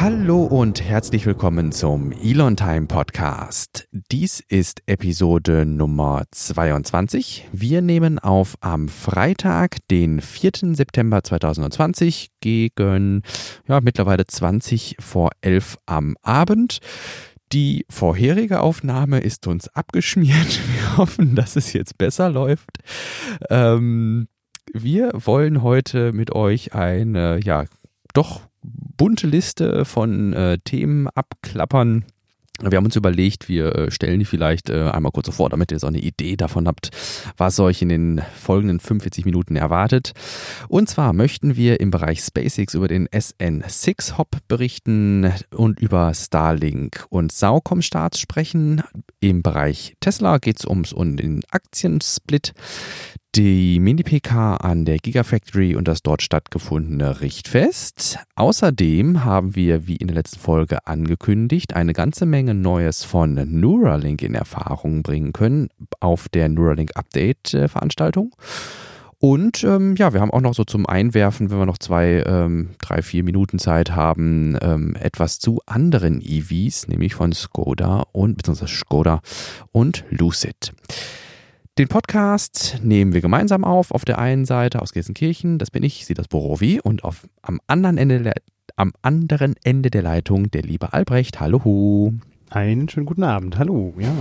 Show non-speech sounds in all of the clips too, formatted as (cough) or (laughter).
Hallo und herzlich willkommen zum Elon Time Podcast. Dies ist Episode Nummer 22. Wir nehmen auf am Freitag, den 4. September 2020 gegen ja, mittlerweile 20 vor 11 am Abend. Die vorherige Aufnahme ist uns abgeschmiert. (laughs) Wir hoffen, dass es jetzt besser läuft. Ähm, wir wollen heute mit euch eine, ja, doch bunte Liste von äh, Themen abklappern. Wir haben uns überlegt, wir äh, stellen die vielleicht äh, einmal kurz so vor, damit ihr so eine Idee davon habt, was euch in den folgenden 45 Minuten erwartet. Und zwar möchten wir im Bereich SpaceX über den SN6 Hop berichten und über Starlink und Saucom Starts sprechen. Im Bereich Tesla geht es ums um den Aktiensplit die Mini-PK an der Gigafactory und das dort stattgefundene Richtfest. Außerdem haben wir, wie in der letzten Folge angekündigt, eine ganze Menge Neues von Neuralink in Erfahrung bringen können auf der Neuralink Update-Veranstaltung. Und ähm, ja, wir haben auch noch so zum Einwerfen, wenn wir noch zwei, ähm, drei, vier Minuten Zeit haben, ähm, etwas zu anderen EVs, nämlich von Skoda und beziehungsweise Skoda und Lucid. Den Podcast nehmen wir gemeinsam auf. Auf der einen Seite aus Gelsenkirchen, das bin ich, sie das Borowi. Und auf, am, anderen Ende der, am anderen Ende der Leitung der liebe Albrecht. Hallo. Einen schönen guten Abend. Hallo, ja.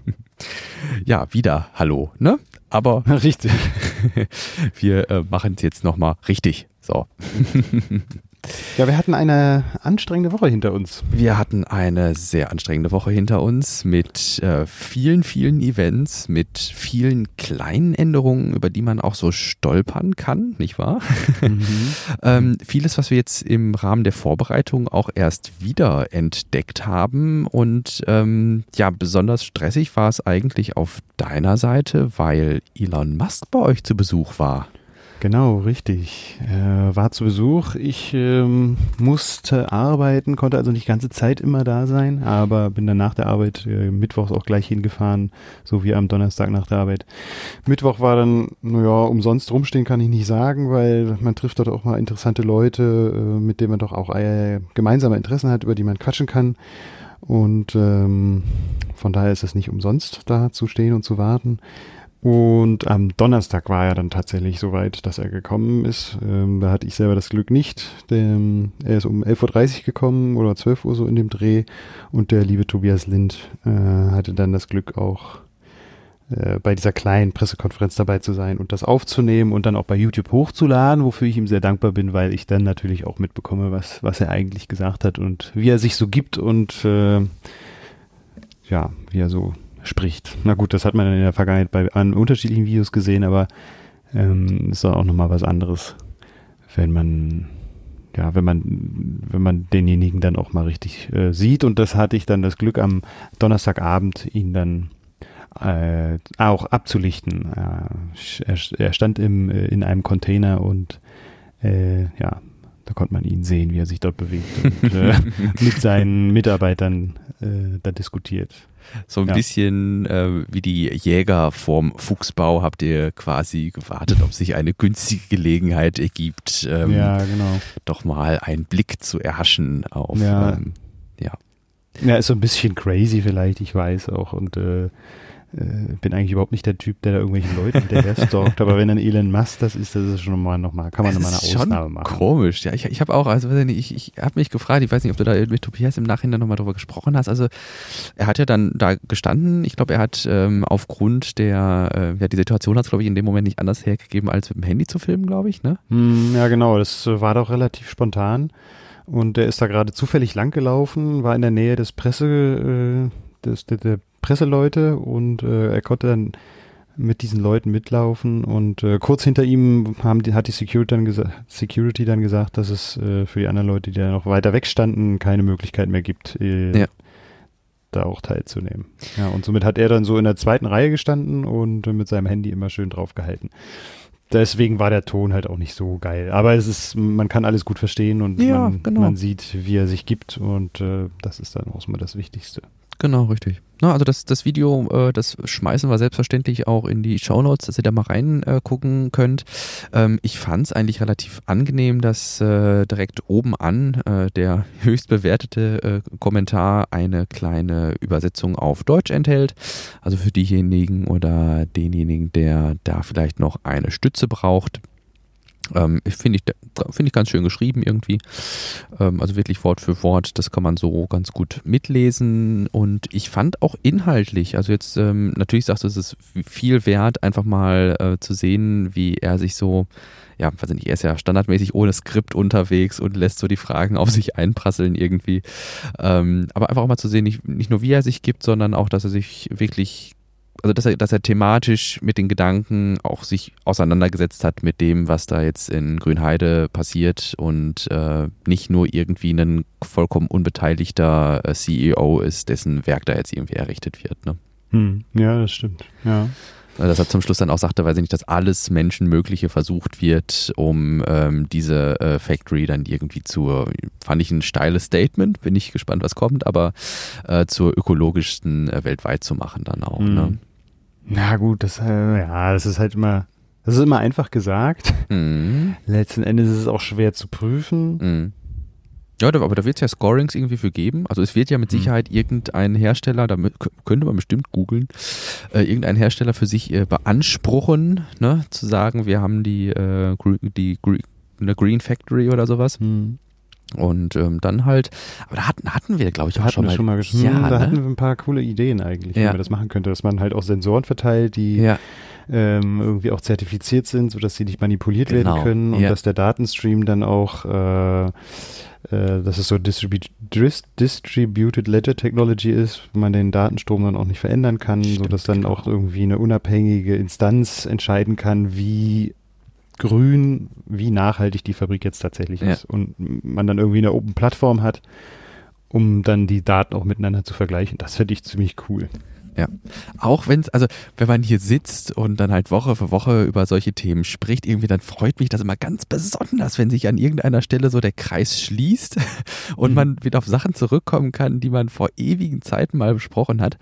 (laughs) ja, wieder Hallo, ne? Aber. (laughs) Richtig. (laughs) wir äh, machen es jetzt nochmal richtig. So. Ja, wir hatten eine anstrengende Woche hinter uns. Wir hatten eine sehr anstrengende Woche hinter uns mit äh, vielen, vielen Events, mit vielen kleinen Änderungen, über die man auch so stolpern kann, nicht wahr? Mhm. (laughs) ähm, vieles, was wir jetzt im Rahmen der Vorbereitung auch erst wieder entdeckt haben. Und ähm, ja, besonders stressig war es eigentlich auf deiner Seite, weil Elon Musk bei euch zu Besuch war. Genau, richtig. Er war zu Besuch. Ich ähm, musste arbeiten, konnte also nicht ganze Zeit immer da sein, aber bin dann nach der Arbeit äh, mittwochs auch gleich hingefahren, so wie am Donnerstag nach der Arbeit. Mittwoch war dann, naja, umsonst rumstehen kann ich nicht sagen, weil man trifft dort auch mal interessante Leute, äh, mit denen man doch auch äh, gemeinsame Interessen hat, über die man quatschen kann. Und ähm, von daher ist es nicht umsonst, da zu stehen und zu warten. Und am Donnerstag war er dann tatsächlich so weit, dass er gekommen ist. Ähm, da hatte ich selber das Glück nicht. Denn er ist um 11.30 Uhr gekommen oder 12 Uhr so in dem Dreh. Und der liebe Tobias Lind äh, hatte dann das Glück auch äh, bei dieser kleinen Pressekonferenz dabei zu sein und das aufzunehmen und dann auch bei YouTube hochzuladen, wofür ich ihm sehr dankbar bin, weil ich dann natürlich auch mitbekomme, was, was er eigentlich gesagt hat und wie er sich so gibt und äh, ja, wie er so spricht. Na gut, das hat man in der Vergangenheit bei an unterschiedlichen Videos gesehen, aber ähm, ist auch nochmal was anderes, wenn man ja, wenn man, wenn man denjenigen dann auch mal richtig äh, sieht. Und das hatte ich dann das Glück am Donnerstagabend, ihn dann äh, auch abzulichten. Äh, er, er, stand im, äh, in einem Container und äh, ja, da konnte man ihn sehen, wie er sich dort bewegt und (laughs) äh, mit seinen Mitarbeitern da diskutiert. So ein ja. bisschen äh, wie die Jäger vorm Fuchsbau habt ihr quasi gewartet, ob sich eine günstige Gelegenheit ergibt, ähm, ja, genau. doch mal einen Blick zu erhaschen auf, ja. Ähm, ja. Ja, ist so ein bisschen crazy vielleicht, ich weiß auch. Und äh, äh, bin eigentlich überhaupt nicht der Typ, der da irgendwelchen Leuten hinterher stalkt, aber wenn dann Elon Musk das ist, das ist schon mal nochmal, kann man nochmal eine Ausnahme machen. Komisch, ja. Ich, ich habe auch, also ich, ich habe mich gefragt, ich weiß nicht, ob du da mit Tobias im Nachhinein nochmal drüber gesprochen hast. Also er hat ja dann da gestanden, ich glaube, er hat ähm, aufgrund der, äh, ja, die Situation hat es, glaube ich, in dem Moment nicht anders hergegeben, als mit dem Handy zu filmen, glaube ich, ne? Hm, ja, genau, das war doch relativ spontan. Und er ist da gerade zufällig langgelaufen, war in der Nähe des Presse, äh, des, der, der Presseleute und äh, er konnte dann mit diesen Leuten mitlaufen und äh, kurz hinter ihm haben die, hat die Security dann, gesa Security dann gesagt, dass es äh, für die anderen Leute, die da noch weiter weg standen, keine Möglichkeit mehr gibt, äh, ja. da auch teilzunehmen. Ja, und somit hat er dann so in der zweiten Reihe gestanden und mit seinem Handy immer schön drauf gehalten. Deswegen war der Ton halt auch nicht so geil. Aber es ist, man kann alles gut verstehen und ja, man, genau. man, sieht, wie er sich gibt und äh, das ist dann auch mal das Wichtigste. Genau, richtig. Na, also das, das Video, äh, das schmeißen wir selbstverständlich auch in die Shownotes, dass ihr da mal reingucken äh, könnt. Ähm, ich fand es eigentlich relativ angenehm, dass äh, direkt oben an äh, der (laughs) höchst bewertete äh, Kommentar eine kleine Übersetzung auf Deutsch enthält. Also für diejenigen oder denjenigen, der da vielleicht noch eine Stütze braucht. Ähm, Finde ich, find ich ganz schön geschrieben irgendwie. Ähm, also wirklich Wort für Wort, das kann man so ganz gut mitlesen. Und ich fand auch inhaltlich, also jetzt ähm, natürlich sagst du, es ist viel wert, einfach mal äh, zu sehen, wie er sich so, ja, weiß nicht, er ist ja standardmäßig ohne Skript unterwegs und lässt so die Fragen auf sich einprasseln irgendwie. Ähm, aber einfach auch mal zu sehen, nicht, nicht nur wie er sich gibt, sondern auch, dass er sich wirklich also dass er, dass er thematisch mit den Gedanken auch sich auseinandergesetzt hat mit dem, was da jetzt in Grünheide passiert und äh, nicht nur irgendwie ein vollkommen unbeteiligter äh, CEO ist, dessen Werk da jetzt irgendwie errichtet wird. Ne? Hm. Ja, das stimmt. Ja. Also, dass er zum Schluss dann auch sagte, weil sie nicht, dass alles Menschenmögliche versucht wird, um ähm, diese äh, Factory dann irgendwie zu, fand ich ein steiles Statement, bin ich gespannt, was kommt, aber äh, zur ökologischsten äh, weltweit zu machen dann auch. Mhm. Ne? Na gut, das, äh, ja, das ist halt immer, das ist immer einfach gesagt. Mhm. Letzten Endes ist es auch schwer zu prüfen. Mhm. Ja, aber da wird es ja Scorings irgendwie für geben. Also es wird ja mit Sicherheit mhm. irgendein Hersteller, da könnte man bestimmt googeln, äh, irgendein Hersteller für sich äh, beanspruchen, ne, zu sagen, wir haben die, äh, die eine Green Factory oder sowas. Mhm. Und ähm, dann halt, aber da hatten, hatten wir, glaube ich, da auch schon wir mal. Schon mal ja, da ne? hatten wir ein paar coole Ideen eigentlich, wie Ja. man das machen könnte, dass man halt auch Sensoren verteilt, die Ja, ähm, irgendwie auch zertifiziert sind, sodass sie nicht manipuliert Genau, werden können und ja. dass der Datenstream dann auch, äh, äh, dass es so Distribu Dis Distributed Ledger Technology ist, wo man den Datenstrom dann auch nicht verändern kann, Stimmt, sodass dann genau. auch irgendwie eine unabhängige Instanz entscheiden kann, wie grün, wie nachhaltig die Fabrik jetzt tatsächlich Ja. ist und man dann irgendwie eine Open Plattform hat, um dann die Daten auch miteinander zu vergleichen. Das finde ich ziemlich cool. auch wenn es, also wenn man hier sitzt und dann halt Woche für Woche über solche Themen spricht, irgendwie dann freut mich das immer ganz besonders, wenn sich an irgendeiner Stelle so der Kreis schließt (laughs) und Mhm. man wieder auf Sachen zurückkommen kann, die man vor ewigen Zeiten mal besprochen hat.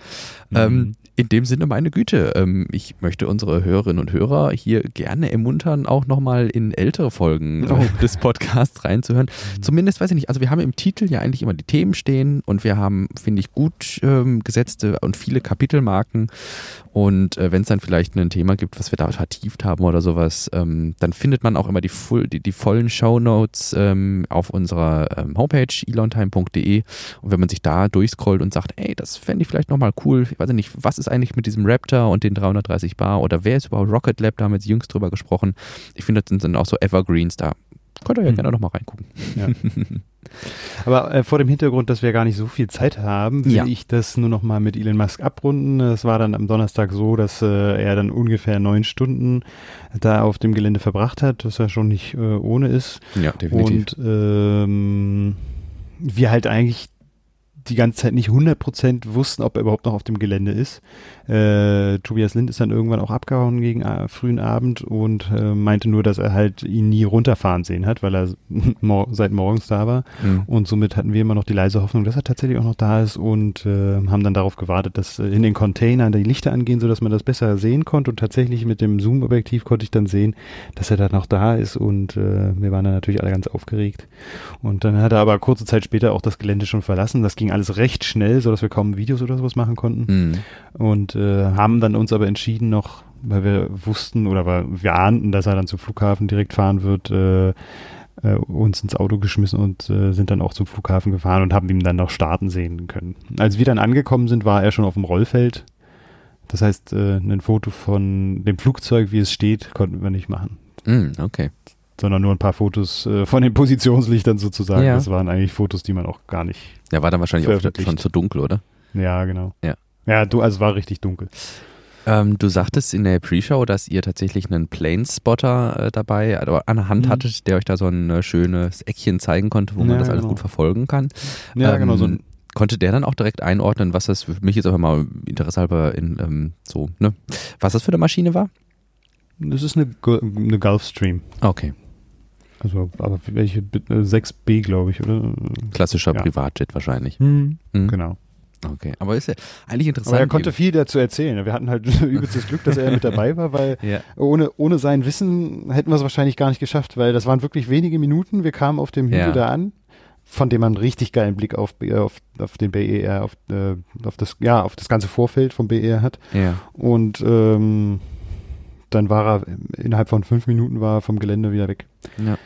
Ähm, Mhm. In dem Sinne, meine Güte, ähm, ich möchte unsere Hörerinnen und Hörer hier gerne ermuntern, auch nochmal in ältere Folgen äh, Oh. des Podcasts reinzuhören. Zumindest weiß ich nicht, also wir haben im Titel ja eigentlich immer die Themen stehen und wir haben, finde ich, gut ähm, gesetzte und viele Kapitelmarken. Und äh, wenn es dann vielleicht ein Thema gibt, was wir da vertieft haben oder sowas, ähm, dann findet man auch immer die, full, die, die vollen Shownotes ähm, auf unserer ähm, Homepage elontime.de. Und wenn man sich da durchscrollt und sagt, ey, das fände ich vielleicht nochmal cool, ich weiß nicht, was ist eigentlich mit diesem Raptor und den 330 Bar oder wer ist überhaupt Rocket Lab, da haben wir jetzt jüngst drüber gesprochen. Ich finde, das sind dann auch so Evergreens da. Könnt ihr ja Hm. gerne nochmal reingucken. (laughs) Aber äh, vor dem Hintergrund, dass wir gar nicht so viel Zeit haben, will Ja. ich das nur noch mal mit Elon Musk abrunden. Es war dann am Donnerstag so, dass äh, er dann ungefähr neun Stunden da auf dem Gelände verbracht hat, was ja schon nicht äh, ohne ist. Ja, Und ähm, wir halt eigentlich die ganze Zeit nicht 100% wussten, ob er überhaupt noch auf dem Gelände ist. Äh, Tobias Lind ist dann irgendwann auch abgehauen gegen äh, frühen Abend und äh, meinte nur, dass er halt ihn nie runterfahren sehen hat, weil er (laughs) mor seit morgens da war. Mhm. Und somit hatten wir immer noch die leise Hoffnung, dass er tatsächlich auch noch da ist und äh, haben dann darauf gewartet, dass äh, in den Containern die Lichter angehen, sodass man das besser sehen konnte. Und tatsächlich mit dem Zoom-Objektiv konnte ich dann sehen, dass er da noch da ist und äh, wir waren dann natürlich alle ganz aufgeregt. Und dann hat er aber kurze Zeit später auch das Gelände schon verlassen. Das ging alles recht schnell, sodass wir kaum Videos oder sowas machen konnten. Mhm. Und äh, haben dann uns aber entschieden noch, weil wir wussten oder weil wir ahnten, dass er dann zum Flughafen direkt fahren wird, äh, äh, uns ins Auto geschmissen und äh, sind dann auch zum Flughafen gefahren und haben ihn dann noch starten sehen können. Als wir dann angekommen sind, war er schon auf dem Rollfeld. Das heißt, äh, ein Foto von dem Flugzeug, wie es steht, konnten wir nicht machen. Mhm, okay. Sondern nur ein paar Fotos äh, von den Positionslichtern sozusagen. Ja. Das waren eigentlich Fotos, die man auch gar nicht. Der war dann wahrscheinlich auch schon zu dunkel, oder? Ja, genau. Ja. Ja, du, also es war richtig dunkel. Ähm, du sagtest in der Pre-Show, dass ihr tatsächlich einen Planespotter äh, dabei also an der Hand Mhm. hattet, der euch da so ein äh, schönes Eckchen zeigen konnte, wo man Ja, das alles genau. gut verfolgen kann. Ja, Ähm, genau. So ein, Konnte der dann auch direkt einordnen, was das für mich jetzt einfach mal Interesse halber in ähm, so, ne? Was das für eine Maschine war? das ist eine, eine Gulfstream. Okay. Also, aber welche? Äh, 6B, glaube ich, oder? Klassischer Ja. Privatjet wahrscheinlich. Hm. Mhm. Genau. Okay, aber ist ja eigentlich interessant. Aber er konnte viel dazu erzählen. Wir hatten halt (laughs) übelstes Glück, dass er mit dabei war, weil (laughs) Ja. ohne, ohne sein Wissen hätten wir es wahrscheinlich gar nicht geschafft, weil das waren wirklich wenige Minuten. Wir kamen auf dem Hügel Ja. da an, von dem man einen richtig geilen Blick auf, äh, auf, auf den BER, auf, äh, auf das, ja, auf das ganze Vorfeld vom BER hat. Ja. Und ähm, dann war er innerhalb von fünf Minuten war er vom Gelände wieder weg. ja.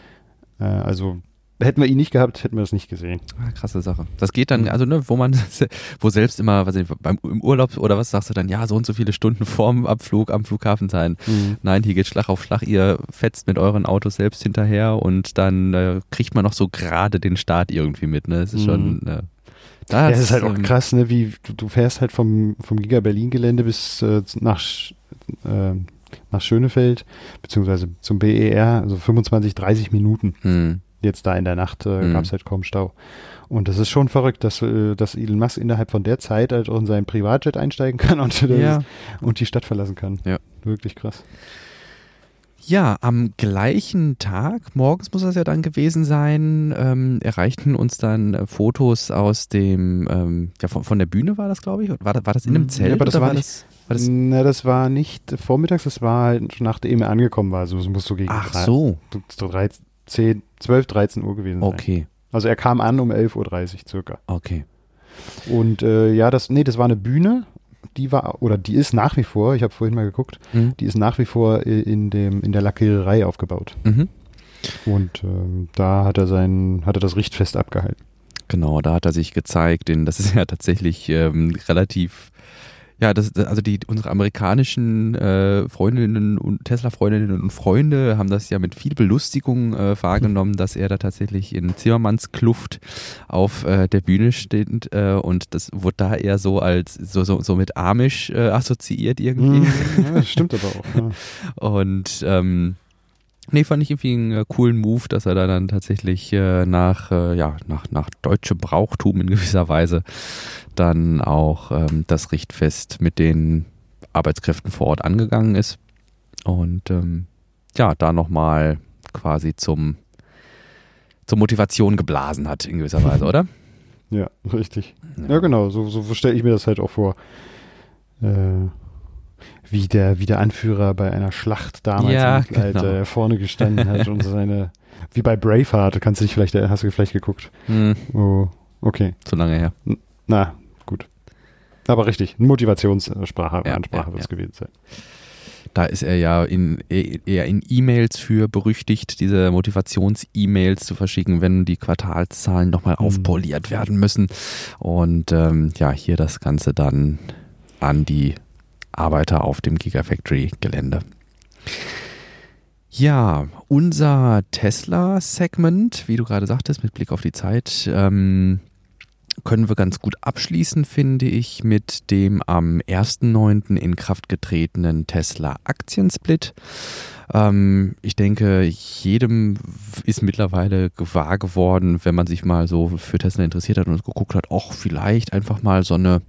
Äh, also hätten wir ihn nicht gehabt, hätten wir das nicht gesehen. Ah, krasse Sache. Das geht dann, also ne, wo man, (laughs) wo selbst immer, was ich, beim im Urlaub oder was sagst du dann, ja, so und so viele Stunden vorm Abflug am Flughafen sein. Nein, hier geht Schlag auf Schlag, ihr fetzt mit euren Autos selbst hinterher und dann äh, kriegt man noch so gerade den Start irgendwie mit, ne? Es ist schon, Mhm. äh, Ja, das, ist halt auch ähm, krass, ne, wie du, du fährst halt vom, vom Giga Berlin Gelände bis äh, nach, äh, nach Schönefeld, beziehungsweise zum BER, also 25, 30 Minuten. Hm, Jetzt da in der Nacht äh, Mhm. gab es halt kaum Stau. Und das ist schon verrückt, dass, äh, dass Elon Musk innerhalb von der Zeit halt auch in seinen Privatjet einsteigen kann und, ja. und die Stadt verlassen kann. Ja. Wirklich krass. Ja, am gleichen Tag, morgens muss das ja dann gewesen sein, ähm, erreichten uns dann äh, Fotos aus dem, ähm, ja, von, von der Bühne war das, glaube ich. War das, war das in einem Mhm. Zelt? Ja, aber das oder war das, war das Na, das war nicht vormittags, das war halt nachdem er angekommen war. Also es muss so gegen Ach drei- so, so 13, 10, 12, 13 Uhr gewesen sein. okay, Also er kam an um 11.30 Uhr circa. okay. Und äh, ja, das, nee, das war eine Bühne, die war, oder die ist nach wie vor, ich habe vorhin mal geguckt, Mhm. die ist nach wie vor in, dem, in der Lackiererei aufgebaut. Mhm. Und ähm, da hat er sein, hat er das Richtfest abgehalten. Genau, da hat er sich gezeigt, denn das ist ja tatsächlich ähm, relativ, ja, das, also die unsere amerikanischen äh, Freundinnen und Tesla-Freundinnen und Freunde haben das ja mit viel Belustigung äh, wahrgenommen, dass er da tatsächlich in Zimmermanns Kluft auf äh, der Bühne steht äh, und das wurde da eher so als so, so, so mit Amish äh, assoziiert irgendwie. Mhm, ja, das stimmt aber auch. Ja. (laughs) Und ähm, nee, fand ich irgendwie einen äh, coolen Move, dass er da dann tatsächlich äh, nach, äh, ja, nach, nach deutschem Brauchtum in gewisser Weise dann auch ähm, das Richtfest mit den Arbeitskräften vor Ort angegangen ist. Und ähm, ja, da nochmal quasi zum zur Motivation geblasen hat in gewisser Weise, oder? (laughs) ja, richtig. Ja, genau, so, so stelle ich mir das halt auch vor. Äh, wie, der, wie der Anführer bei einer Schlacht damals Ja, im Mittelalter genau. vorne gestanden hat und (laughs) seine, wie bei Braveheart, kannst du dich vielleicht, hast du vielleicht geguckt. Hm, Oh, okay. zu lange her. Na, gut. Aber richtig, eine Motivationssprache, Ja, Ansprache ja, wird es ja. gewesen sein. Da ist er ja in, eher in E-Mails für berüchtigt, diese Motivations-E-Mails zu verschicken, wenn die Quartalszahlen nochmal Mhm. aufpoliert werden müssen. Und ähm, ja, hier das Ganze dann an die Arbeiter auf dem Gigafactory-Gelände. Ja, unser Tesla-Segment, wie du gerade sagtest, mit Blick auf die Zeit, ähm, können wir ganz gut abschließen, finde ich, mit dem am 1.9. in Kraft getretenen Tesla Aktiensplit. Ähm, ich denke, jedem ist mittlerweile wahr geworden, wenn man sich mal so für Tesla interessiert hat und geguckt hat, auch vielleicht einfach mal so eine,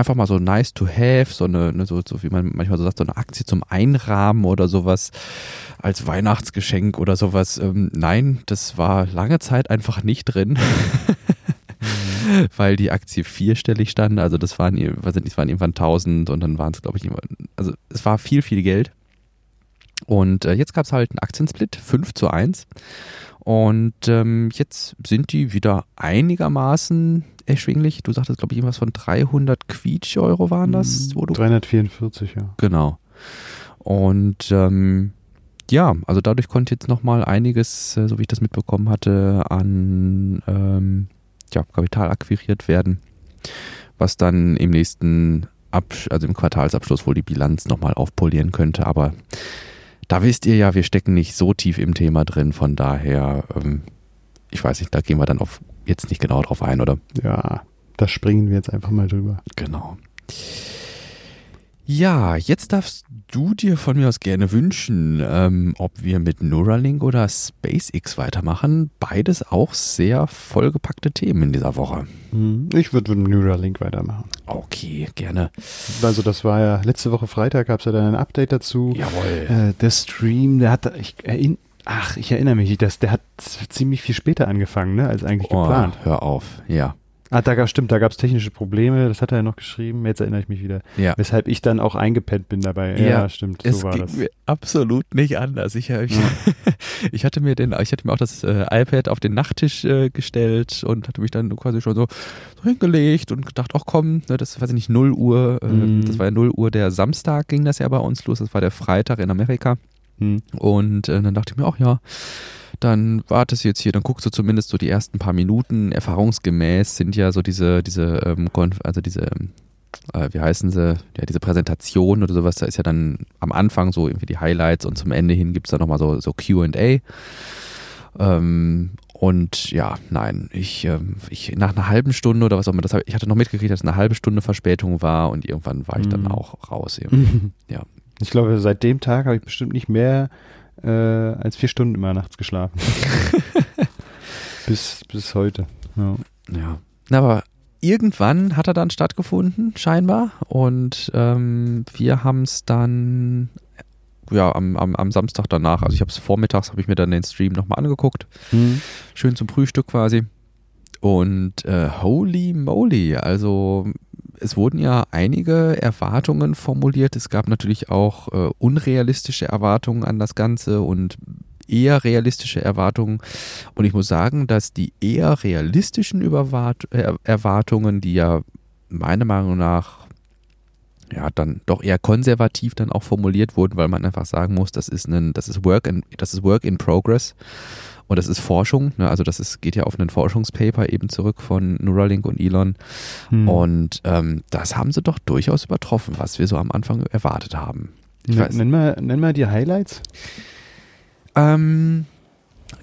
einfach mal so nice to have, so eine, ne, so, so wie man manchmal so sagt, so eine Aktie zum Einrahmen oder sowas als Weihnachtsgeschenk oder sowas. Ähm, nein, das war lange Zeit einfach nicht drin. (laughs) weil die Aktie vierstellig stand. Also das waren, weiß nicht, es waren irgendwann 1000 und dann waren es, glaube ich, also es war viel, viel Geld. Und äh, jetzt gab es halt einen Aktiensplit, 5 zu 1. Und ähm, jetzt sind die wieder einigermaßen erschwinglich. Du sagtest, glaube ich, irgendwas von 300 Quietsch-Euro waren das, wo du 344, ja. Genau. Und ähm, ja, also dadurch konnte jetzt nochmal einiges, äh, so wie ich das mitbekommen hatte, an ähm, ja, Kapital akquiriert werden, was dann im nächsten, Absch also im Quartalsabschluss wohl die Bilanz nochmal aufpolieren könnte. Aber da wisst ihr ja, wir stecken nicht so tief im Thema drin, von daher, ähm, ich weiß nicht, da gehen wir dann auf, jetzt nicht genau drauf ein, oder? Ja, da springen wir jetzt einfach mal drüber. Genau. Ja, jetzt darfst du dir von mir aus gerne wünschen, ähm, ob wir mit Neuralink oder SpaceX weitermachen. Beides auch sehr vollgepackte Themen in dieser Woche. Ich würde mit Neuralink weitermachen. Okay, gerne. Also das war ja, letzte Woche Freitag gab es ja dann ein Update dazu. Jawohl. Äh, der Stream, der hat, ich, erinn, ach, ich erinnere mich, das, der hat ziemlich viel später angefangen, ne, als eigentlich Oh, geplant. hör auf, ja. Ah, da gab stimmt, da gab es technische Probleme, das hat er ja noch geschrieben, jetzt erinnere ich mich wieder. Ja. Weshalb ich dann auch eingepennt bin dabei. Ja, Ja, stimmt, es so war ging das. mir absolut nicht anders. Ich, ich, (laughs) ich hatte mir den, ich hatte mir auch das äh, iPad auf den Nachttisch äh, gestellt und hatte mich dann quasi schon so, so hingelegt und gedacht, ach komm, ne, das weiß ich nicht, 0 Uhr, äh, Mhm. das war ja 0 Uhr der Samstag ging das ja bei uns los, das war der Freitag in Amerika. Hm. Und äh, dann dachte ich mir, ach ja, dann wartest du jetzt hier, dann guckst du zumindest so die ersten paar Minuten. Erfahrungsgemäß sind ja so diese, diese, ähm, also diese, ähm, äh, wie heißen sie, ja, diese Präsentation oder sowas, da ist ja dann am Anfang so irgendwie die Highlights und zum Ende hin gibt's dann nochmal so, so QA. Ähm, und ja, nein, ich, ähm, ich nach einer halben Stunde oder was auch immer, das ich hatte noch mitgekriegt, dass es eine halbe Stunde Verspätung war und irgendwann war ich dann Mhm. auch raus. Irgendwie. (laughs) Ja. Ich glaube, seit dem Tag habe ich bestimmt nicht mehr äh, als vier Stunden immer nachts geschlafen. (laughs) bis, bis heute. Ja. Ja. Aber irgendwann hat er dann stattgefunden, scheinbar. Und ähm, wir haben es dann ja am, am, am Samstag danach, also ich habe es vormittags, habe ich mir dann den Stream nochmal angeguckt. Hm. Schön zum Frühstück quasi. Und äh, holy moly, also es wurden ja einige Erwartungen formuliert. Es gab natürlich auch äh, unrealistische Erwartungen an das Ganze und eher realistische Erwartungen. Und ich muss sagen, dass die eher realistischen Überwart äh, Erwartungen, die ja meiner Meinung nach ja dann doch eher konservativ dann auch formuliert wurden, weil man einfach sagen muss, das ist ein, das ist Work in, das ist Work in Progress. Und das ist Forschung, ne? also das ist, geht ja auf einen Forschungspaper eben zurück von Neuralink und Elon. Hm. Und ähm, das haben sie doch durchaus übertroffen, was wir so am Anfang erwartet haben. Ich N- weiß. Nenn, mal, nenn mal die Highlights. Ähm,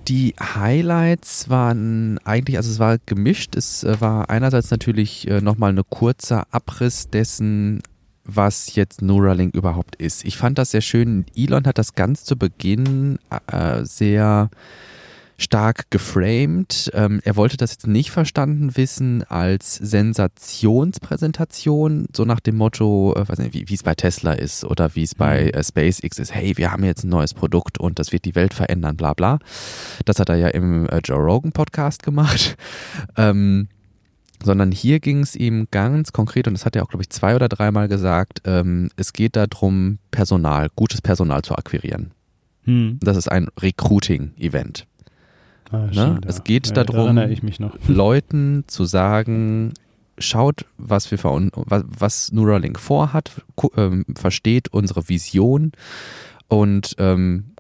die Highlights waren eigentlich, also es war gemischt. Es äh, war einerseits natürlich äh, nochmal ein kurzer Abriss dessen, was jetzt Neuralink überhaupt ist. Ich fand das sehr schön. Elon hat das ganz zu Beginn äh, sehr stark geframed. Ähm, er wollte das jetzt nicht verstanden wissen als Sensationspräsentation, so nach dem Motto, äh, weiß nicht, wie es bei Tesla ist oder wie es bei äh, SpaceX ist. Hey, wir haben jetzt ein neues Produkt und das wird die Welt verändern, bla bla. Das hat er ja im äh, Joe Rogan Podcast gemacht. (laughs) Ähm, sondern hier ging es ihm ganz konkret, und das hat er auch, glaube ich, zwei oder dreimal gesagt, ähm, es geht darum, Personal, gutes Personal zu akquirieren. Hm. Das ist ein Recruiting-Event. Ah, Ne? Es geht darum- Da erinnere ich mich noch. (laughs) Leuten zu sagen, schaut, was wir was, was Neuralink vorhat, ähm, versteht unsere Vision und ähm,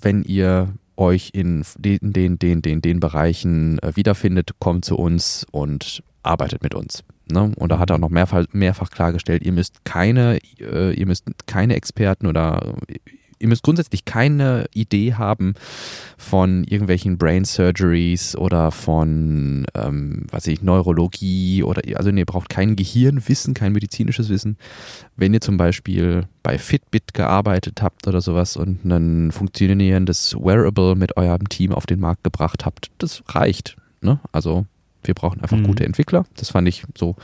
wenn ihr euch in den, den, den, den, den Bereichen äh, wiederfindet, kommt zu uns und arbeitet mit uns. Ne? Und da hat er auch noch mehrfach, mehrfach klargestellt, ihr müsst keine, äh, ihr müsst keine Experten oder ihr müsst grundsätzlich keine Idee haben von irgendwelchen Brain Surgeries oder von, ähm, was ich, Neurologie oder, also ihr braucht kein Gehirnwissen, kein medizinisches Wissen. Wenn ihr zum Beispiel bei Fitbit gearbeitet habt oder sowas und ein funktionierendes Wearable mit eurem Team auf den Markt gebracht habt, das reicht. Ne? Also wir brauchen einfach Mhm. gute Entwickler. Das fand ich so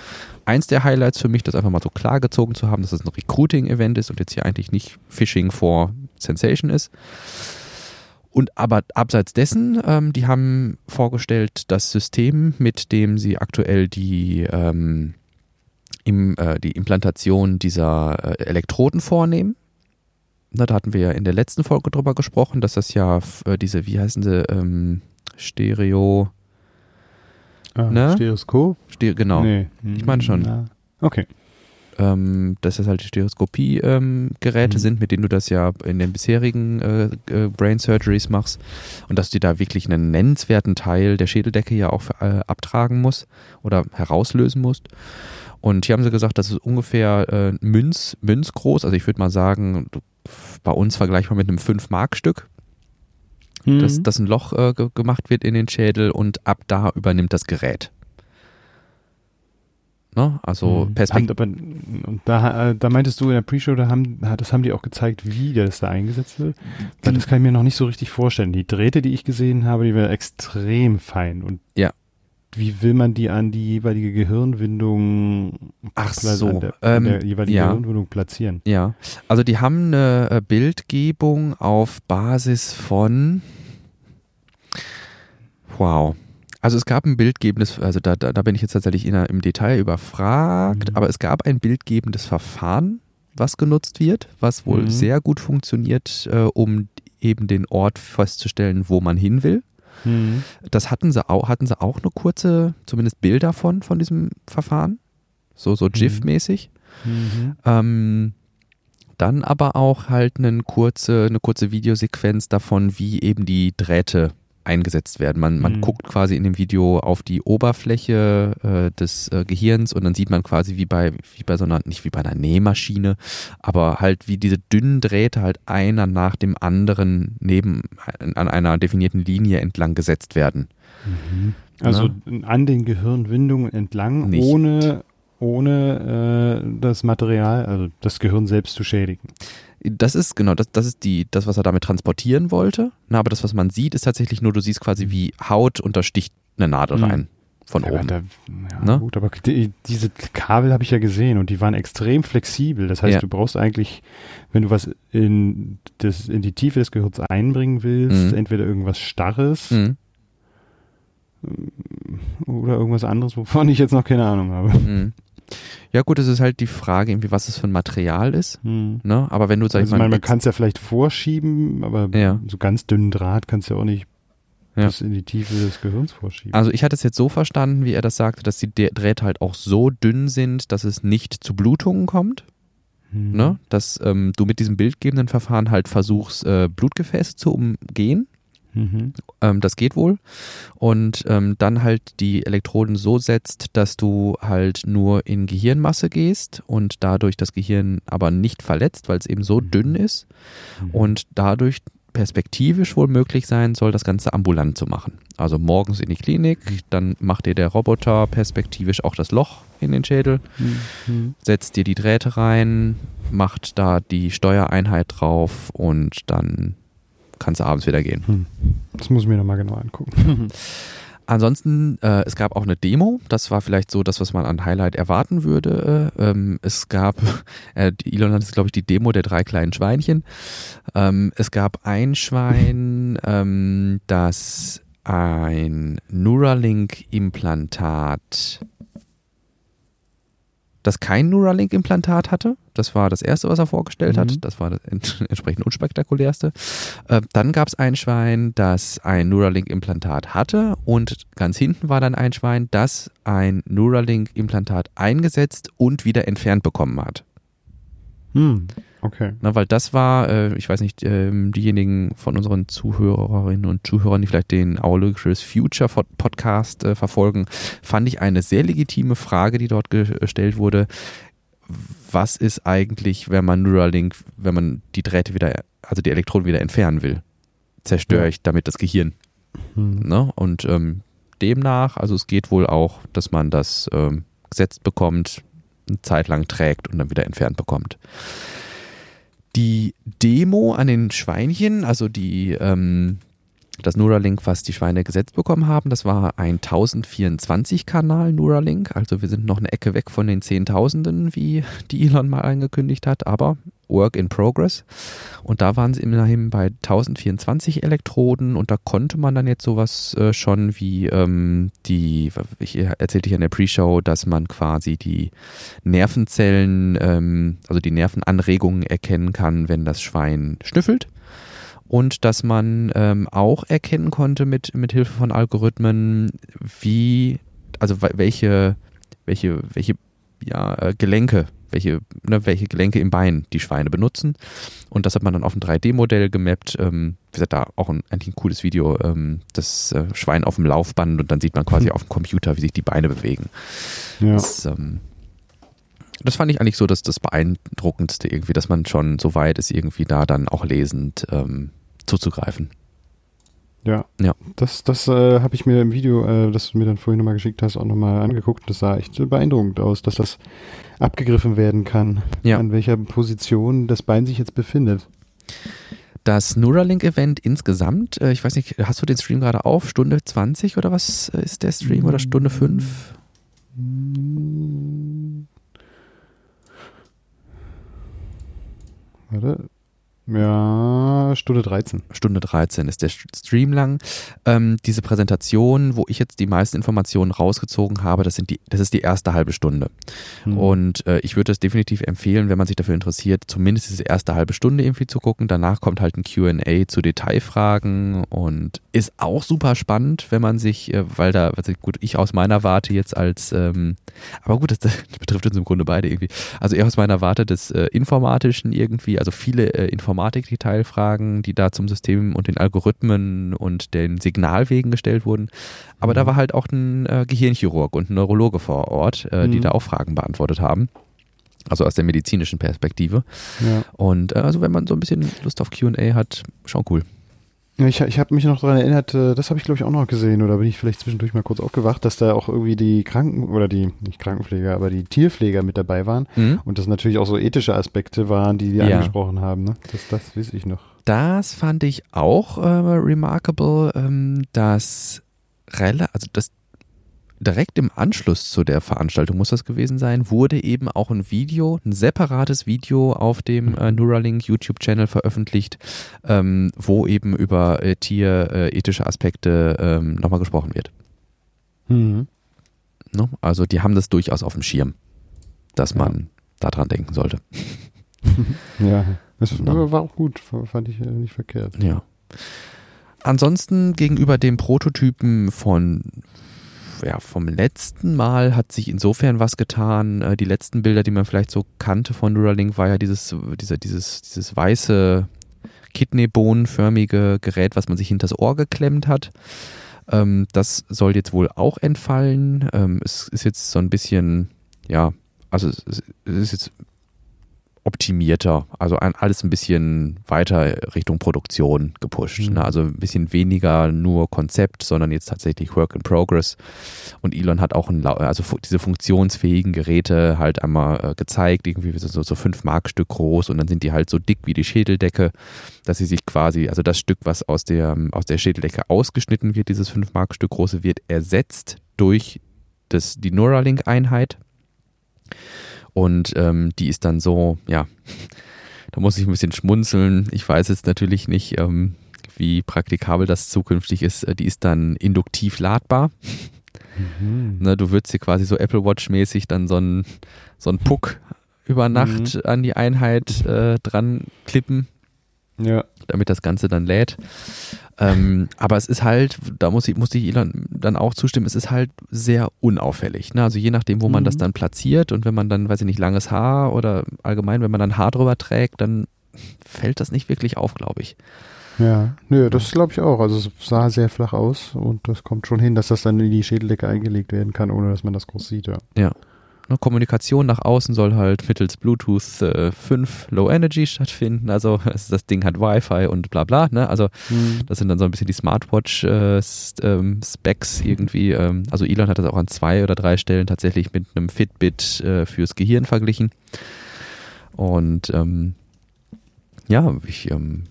eins der Highlights für mich, das einfach mal so klar gezogen zu haben, dass es ein Recruiting-Event ist und jetzt hier eigentlich nicht Phishing for Sensation ist. Und aber abseits dessen, ähm, die haben vorgestellt das System, mit dem sie aktuell die, ähm, im, äh, die Implantation dieser äh, Elektroden vornehmen. Na, da hatten wir ja in der letzten Folge drüber gesprochen, dass das ja äh, diese, wie heißen sie, ähm, Stereo, Ah, Ne? Stereoskop? Stereo genau. Nee. Ich meine schon. Na, Okay. ähm, dass das halt die Stereoskopie-Geräte Mhm. sind, mit denen du das ja in den bisherigen äh, äh, Brain Surgeries machst und dass du da wirklich einen nennenswerten Teil der Schädeldecke ja auch äh, abtragen musst oder herauslösen musst. Und hier haben sie gesagt, das ist ungefähr äh, Münz, Münzgroß, also ich würde mal sagen, bei uns vergleichbar mit einem 5-Mark-Stück, dass, Mhm. dass ein Loch äh, ge gemacht wird in den Schädel und ab da übernimmt das Gerät. Ne? Also Mhm. Perspektive. Und da, äh, da meintest du in der Pre-Show, da haben, das haben die auch gezeigt, wie das da eingesetzt wird. Weil das kann ich mir noch nicht so richtig vorstellen. Die Drähte, die ich gesehen habe, die wären extrem fein. Und Ja. Wie will man die an die jeweilige Gehirnwindung, Ach so, an der, an der ähm, ja. Gehirnwindung platzieren? Ja, also die haben eine äh, Bildgebung auf Basis von Wow. Also es gab ein bildgebendes, also da, da, da bin ich jetzt tatsächlich in, im Detail überfragt, Mhm. aber es gab ein bildgebendes Verfahren, was genutzt wird, was wohl Mhm. sehr gut funktioniert, äh, um eben den Ort festzustellen, wo man hin will. Mhm. Das hatten sie auch, hatten sie auch eine kurze, zumindest Bilder von, von diesem Verfahren. So, so GIF-mäßig. Mhm. Ähm, dann aber auch halt eine kurze, eine kurze Videosequenz davon, wie eben die Drähte eingesetzt werden. Man, man Mhm. guckt quasi in dem Video auf die Oberfläche äh, des äh, Gehirns und dann sieht man quasi wie bei, wie bei so einer, nicht wie bei einer Nähmaschine, aber halt wie diese dünnen Drähte halt einer nach dem anderen neben an einer definierten Linie entlang gesetzt werden. Mhm. Also an den Gehirnwindungen entlang, Nicht. ohne, ohne äh, das Material, also das Gehirn selbst zu schädigen. Das ist genau, das, das ist die, das, was er damit transportieren wollte. Na, aber das, was man sieht, ist tatsächlich nur, du siehst quasi wie Haut untersticht eine Nadel Mhm. rein von Aber oben. da, ja, Ne? gut, aber die, diese Kabel habe ich ja gesehen und die waren extrem flexibel. Das heißt, Ja. du brauchst eigentlich, wenn du was in, das, in die Tiefe des Gehirns einbringen willst, Mhm. entweder irgendwas Starres Mhm. oder irgendwas anderes, wovon ich jetzt noch keine Ahnung habe. Mhm. Ja gut, es ist halt die Frage, irgendwie, was es für ein Material ist. Hm. Ne? Aber wenn du, sag Also, ich mal, meine, man kann es ja vielleicht vorschieben, aber Ja. so ganz dünnen Draht kannst du ja auch nicht Ja. bis in die Tiefe des Gehirns vorschieben. also ich hatte es jetzt so verstanden, wie er das sagte, dass die Drähte halt auch so dünn sind, dass es nicht zu Blutungen kommt. Hm. Ne? Dass ähm, du mit diesem bildgebenden Verfahren halt versuchst, äh, Blutgefäße zu umgehen. Mhm. Ähm, das geht wohl. Und ähm, dann halt die Elektroden so setzt, dass du halt nur in Gehirnmasse gehst und dadurch das Gehirn aber nicht verletzt, weil es eben so Mhm. dünn ist Mhm. und dadurch perspektivisch wohl möglich sein soll, das Ganze ambulant zu machen. Also morgens in die Klinik, dann macht dir der Roboter perspektivisch auch das Loch in den Schädel, Mhm. setzt dir die Drähte rein, macht da die Steuereinheit drauf und dann kannst du abends wieder gehen. Hm. Das muss ich mir nochmal genau angucken. (laughs) Ansonsten, äh, es gab auch eine Demo. Das war vielleicht so das, was man an Highlight erwarten würde. Äh, ähm, es gab, (laughs) äh, Elon hat es, glaube ich, die Demo der drei kleinen Schweinchen. Ähm, es gab ein Schwein, (laughs) ähm, das ein Neuralink-Implantat, das kein Neuralink-Implantat hatte. Das war das erste, was er vorgestellt hat. Mhm. Das war das ent (laughs) entsprechend unspektakulärste. Äh, dann gab es ein Schwein, das ein Neuralink-Implantat hatte und ganz hinten war dann ein Schwein, das ein Neuralink-Implantat eingesetzt und wieder entfernt bekommen hat. Hm. Okay. Na, weil das war, äh, ich weiß nicht, ähm, diejenigen von unseren Zuhörerinnen und Zuhörern, die vielleicht den Aulogous Future Podcast äh, verfolgen, fand ich eine sehr legitime Frage, die dort gestellt wurde. Was ist eigentlich, wenn man Neuralink, wenn man die Drähte wieder, also die Elektroden wieder entfernen will? Zerstöre Ja. ich damit das Gehirn? Hm. Ne? Und ähm, demnach, also es geht wohl auch, dass man das ähm, gesetzt bekommt, eine Zeit lang trägt und dann wieder entfernt bekommt. Die Demo an den Schweinchen, also die, ähm, das Neuralink, was die Schweine gesetzt bekommen haben, das war ein 1024-Kanal Neuralink. Also wir sind noch eine Ecke weg von den Zehntausenden, wie die Elon mal angekündigt hat, aber Work in Progress. Und da waren sie immerhin bei 1024 Elektroden und da konnte man dann jetzt sowas äh, schon wie ähm, die, ich erzählte hier in der Pre-Show, dass man quasi die Nervenzellen, ähm, also die Nervenanregungen erkennen kann, wenn das Schwein schnüffelt. Und dass man ähm, auch erkennen konnte mit, mit Hilfe von Algorithmen, wie, also we- welche, welche, welche ja, äh, Gelenke, welche, ne, welche Gelenke im Bein die Schweine benutzen. Und das hat man dann auf ein 3D-Modell gemappt. Ähm, wie gesagt, da auch ein, eigentlich ein cooles Video, ähm, das äh, Schwein auf dem Laufband und dann sieht man quasi Hm. (laughs) auf dem Computer, wie sich die Beine bewegen. Ja. Das, ähm, das fand ich eigentlich so das, das Beeindruckendste irgendwie, dass man schon so weit ist, irgendwie da dann auch lesend ähm, zuzugreifen. Ja. Ja. Das, das äh, habe ich mir im Video, äh, das du mir dann vorhin nochmal geschickt hast, auch nochmal angeguckt. Das sah echt beeindruckend aus, dass das abgegriffen werden kann, Ja. an welcher Position das Bein sich jetzt befindet. Das Neuralink-Event insgesamt, äh, ich weiß nicht, hast du den Stream gerade auf? Stunde 20 oder was äh, ist der Stream oder Stunde 5? Hm. Warte. Ja, Stunde 13. Stunde 13 ist der Stream lang. Ähm, diese Präsentation, wo ich jetzt die meisten Informationen rausgezogen habe, das, sind die, das ist die erste halbe Stunde. Hm. Und äh, ich würde es definitiv empfehlen, wenn man sich dafür interessiert, zumindest diese erste halbe Stunde irgendwie zu gucken. Danach kommt halt ein QA zu Detailfragen und ist auch super spannend, wenn man sich, äh, weil da, also gut, ich aus meiner Warte jetzt als, ähm, aber gut, das, (laughs) das, betrifft uns im Grunde beide irgendwie. Also eher aus meiner Warte des äh, Informatischen irgendwie, also viele äh, Informationen Informatik-Detailfragen, die da zum System und den Algorithmen und den Signalwegen gestellt wurden. Aber mhm. da war halt auch ein äh, Gehirnchirurg und ein Neurologe vor Ort, äh, mhm. die da auch Fragen beantwortet haben. Also aus der medizinischen Perspektive. Ja. Und äh, also wenn man so ein bisschen Lust auf QA hat, schon cool. Ich, ich habe mich noch daran erinnert, äh, das habe ich glaube ich auch noch gesehen oder bin ich vielleicht zwischendurch mal kurz aufgewacht, dass da auch irgendwie die Kranken oder die, nicht Krankenpfleger, aber die Tierpfleger mit dabei waren mhm. und das natürlich auch so ethische Aspekte waren, die die ja. angesprochen haben. Ne? Das, das weiß ich noch. Das fand ich auch äh, remarkable, ähm, dass also das direkt im Anschluss zu der Veranstaltung muss das gewesen sein, wurde eben auch ein Video, ein separates Video auf dem äh, Neuralink YouTube-Channel veröffentlicht, ähm, wo eben über äh, tierethische Aspekte ähm, nochmal gesprochen wird. Mhm. No? Ne? Also die haben das durchaus auf dem Schirm, dass man ja. daran denken sollte. (laughs) ja, das war auch gut, fand ich äh, nicht verkehrt. Ja. Ansonsten gegenüber dem Prototypen von ja, vom letzten Mal hat sich insofern was getan. Äh, die letzten Bilder, die man vielleicht so kannte von Neuralink, war ja dieses, dieser, dieses, dieses weiße Kidneybohnenförmige Gerät, was man sich hinters Ohr geklemmt hat. Ähm, das soll jetzt wohl auch entfallen. Ähm, es ist jetzt so ein bisschen, ja, also es ist jetzt optimierter, also alles ein bisschen weiter Richtung Produktion gepusht. Mhm. Ne? Also ein bisschen weniger nur Konzept, sondern jetzt tatsächlich Work in Progress. Und Elon hat auch ein, also diese funktionsfähigen Geräte halt einmal äh, gezeigt, irgendwie so, so fünf Markstück groß und dann sind die halt so dick wie die Schädeldecke, dass sie sich quasi, also das Stück, was aus der, aus der Schädeldecke ausgeschnitten wird, dieses fünf Markstück große, wird ersetzt durch das, die Neuralink-Einheit. Und ähm, die ist dann so, ja, (laughs) da muss ich ein bisschen schmunzeln. Ich weiß jetzt natürlich nicht, ähm, wie praktikabel das zukünftig ist. Äh, die ist dann induktiv ladbar. Mhm. Ne, du würdest dir quasi so Apple Watch-mäßig dann so einen so Puck über Nacht mhm. an die Einheit äh, dran klippen. Ja. Damit das Ganze dann lädt. Ähm, aber es ist halt, da muss ich, muss ich Elon dann auch zustimmen, es ist halt sehr unauffällig. Ne? Also je nachdem, wo man das mhm. dann platziert und wenn man dann, weiß ich nicht, langes Haar oder allgemein, wenn man dann Haar drüber trägt, dann fällt das nicht wirklich auf, glaube ich. Ja, nö, das glaube ich auch. Also es sah sehr flach aus und das kommt schon hin, dass das dann in die Schädeldecke eingelegt werden kann, ohne dass man das groß sieht, ja. Ja. Ne, Kommunikation nach außen soll halt mittels Bluetooth äh, 5 Low Energy stattfinden. Also (laughs) das Ding hat Wi-Fi und bla bla. Ne? Also mhm. das sind dann so ein bisschen die Smartwatch-Specs äh, ähm, irgendwie. Ähm, also Elon hat das auch an zwei oder drei Stellen tatsächlich mit einem Fitbit äh, fürs Gehirn verglichen. Und ähm, ja, ich ähm,